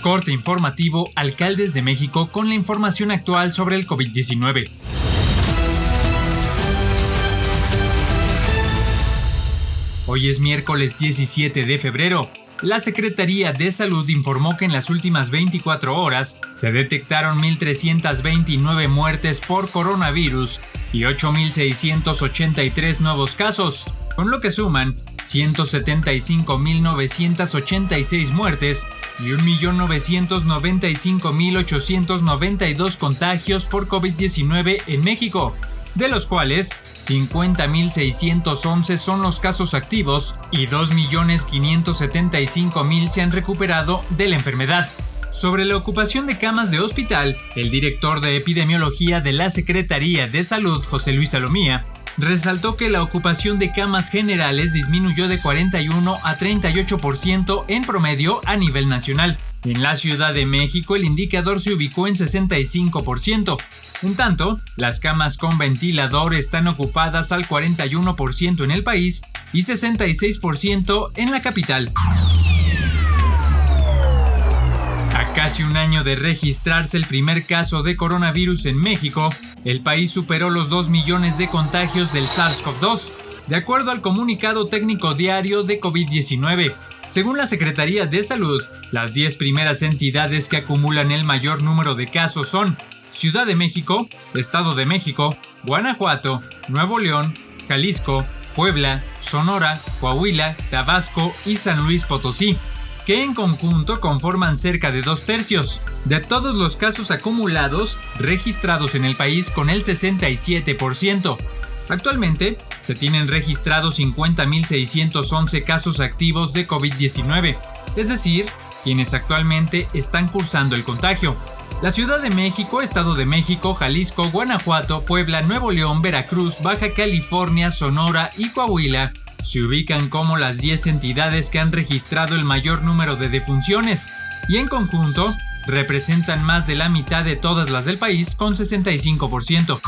Corte informativo Alcaldes de México con la información actual sobre el COVID-19. Hoy es miércoles 17 de febrero. La Secretaría de Salud informó que en las últimas 24 horas se detectaron 1.329 muertes por coronavirus y 8.683 nuevos casos, con lo que suman 175.986 muertes y 1.995.892 contagios por COVID-19 en México, de los cuales 50.611 son los casos activos y 2.575.000 se han recuperado de la enfermedad. Sobre la ocupación de camas de hospital, el director de epidemiología de la Secretaría de Salud, José Luis Salomía, resaltó que la ocupación de camas generales disminuyó de 41 a 38% en promedio a nivel nacional. En la Ciudad de México el indicador se ubicó en 65%. En tanto, las camas con ventilador están ocupadas al 41% en el país y 66% en la capital. Casi un año de registrarse el primer caso de coronavirus en México, el país superó los 2 millones de contagios del SARS-CoV-2, de acuerdo al comunicado técnico diario de COVID-19. Según la Secretaría de Salud, las 10 primeras entidades que acumulan el mayor número de casos son Ciudad de México, Estado de México, Guanajuato, Nuevo León, Jalisco, Puebla, Sonora, Coahuila, Tabasco y San Luis Potosí que en conjunto conforman cerca de dos tercios de todos los casos acumulados registrados en el país con el 67%. Actualmente se tienen registrados 50.611 casos activos de COVID-19, es decir, quienes actualmente están cursando el contagio. La Ciudad de México, Estado de México, Jalisco, Guanajuato, Puebla, Nuevo León, Veracruz, Baja California, Sonora y Coahuila se ubican como las 10 entidades que han registrado el mayor número de defunciones y en conjunto representan más de la mitad de todas las del país con 65%.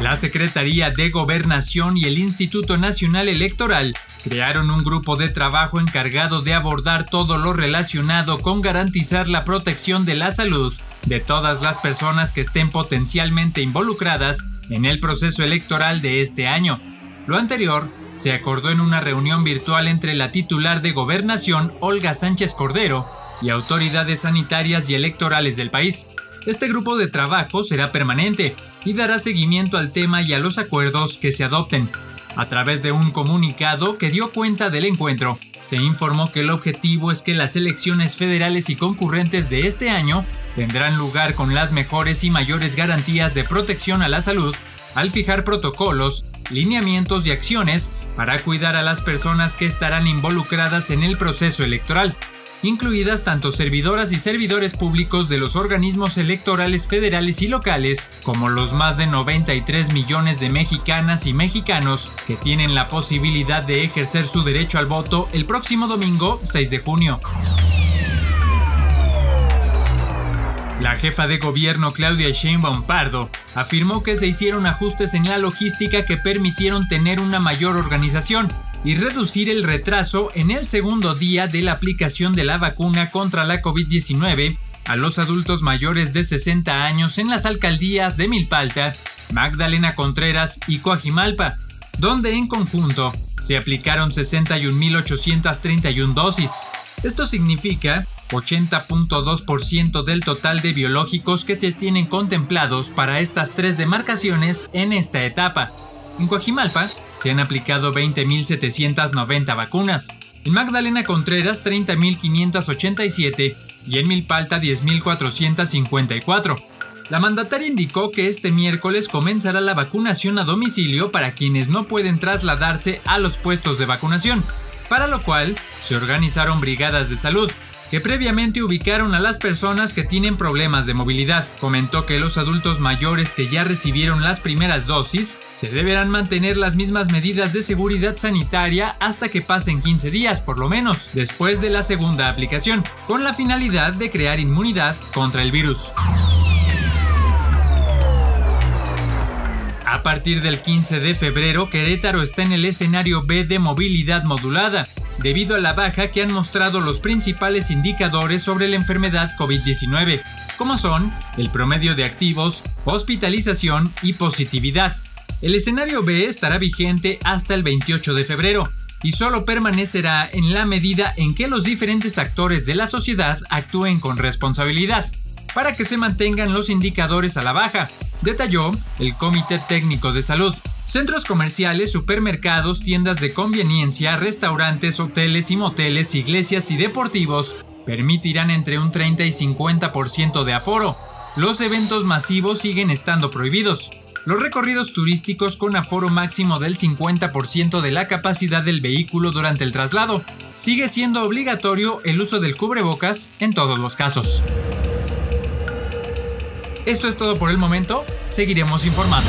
La Secretaría de Gobernación y el Instituto Nacional Electoral crearon un grupo de trabajo encargado de abordar todo lo relacionado con garantizar la protección de la salud de todas las personas que estén potencialmente involucradas en el proceso electoral de este año. Lo anterior se acordó en una reunión virtual entre la titular de gobernación, Olga Sánchez Cordero, y autoridades sanitarias y electorales del país. Este grupo de trabajo será permanente y dará seguimiento al tema y a los acuerdos que se adopten. A través de un comunicado que dio cuenta del encuentro, se informó que el objetivo es que las elecciones federales y concurrentes de este año tendrán lugar con las mejores y mayores garantías de protección a la salud al fijar protocolos, lineamientos y acciones para cuidar a las personas que estarán involucradas en el proceso electoral incluidas tanto servidoras y servidores públicos de los organismos electorales federales y locales, como los más de 93 millones de mexicanas y mexicanos que tienen la posibilidad de ejercer su derecho al voto el próximo domingo 6 de junio. La jefa de gobierno Claudia Sheinbaum Pardo afirmó que se hicieron ajustes en la logística que permitieron tener una mayor organización, y reducir el retraso en el segundo día de la aplicación de la vacuna contra la COVID-19 a los adultos mayores de 60 años en las alcaldías de Milpalta, Magdalena Contreras y Coajimalpa, donde en conjunto se aplicaron 61.831 dosis. Esto significa 80.2% del total de biológicos que se tienen contemplados para estas tres demarcaciones en esta etapa. En Coajimalpa se han aplicado 20.790 vacunas, en Magdalena Contreras 30.587 y en Milpalta 10.454. La mandataria indicó que este miércoles comenzará la vacunación a domicilio para quienes no pueden trasladarse a los puestos de vacunación, para lo cual se organizaron brigadas de salud, que previamente ubicaron a las personas que tienen problemas de movilidad. Comentó que los adultos mayores que ya recibieron las primeras dosis se deberán mantener las mismas medidas de seguridad sanitaria hasta que pasen 15 días por lo menos después de la segunda aplicación, con la finalidad de crear inmunidad contra el virus. A partir del 15 de febrero, Querétaro está en el escenario B de movilidad modulada, debido a la baja que han mostrado los principales indicadores sobre la enfermedad COVID-19, como son el promedio de activos, hospitalización y positividad. El escenario B estará vigente hasta el 28 de febrero y solo permanecerá en la medida en que los diferentes actores de la sociedad actúen con responsabilidad, para que se mantengan los indicadores a la baja, detalló el Comité Técnico de Salud. Centros comerciales, supermercados, tiendas de conveniencia, restaurantes, hoteles y moteles, iglesias y deportivos permitirán entre un 30 y 50% de aforo. Los eventos masivos siguen estando prohibidos. Los recorridos turísticos con aforo máximo del 50% de la capacidad del vehículo durante el traslado. Sigue siendo obligatorio el uso del cubrebocas en todos los casos. Esto es todo por el momento, seguiremos informando.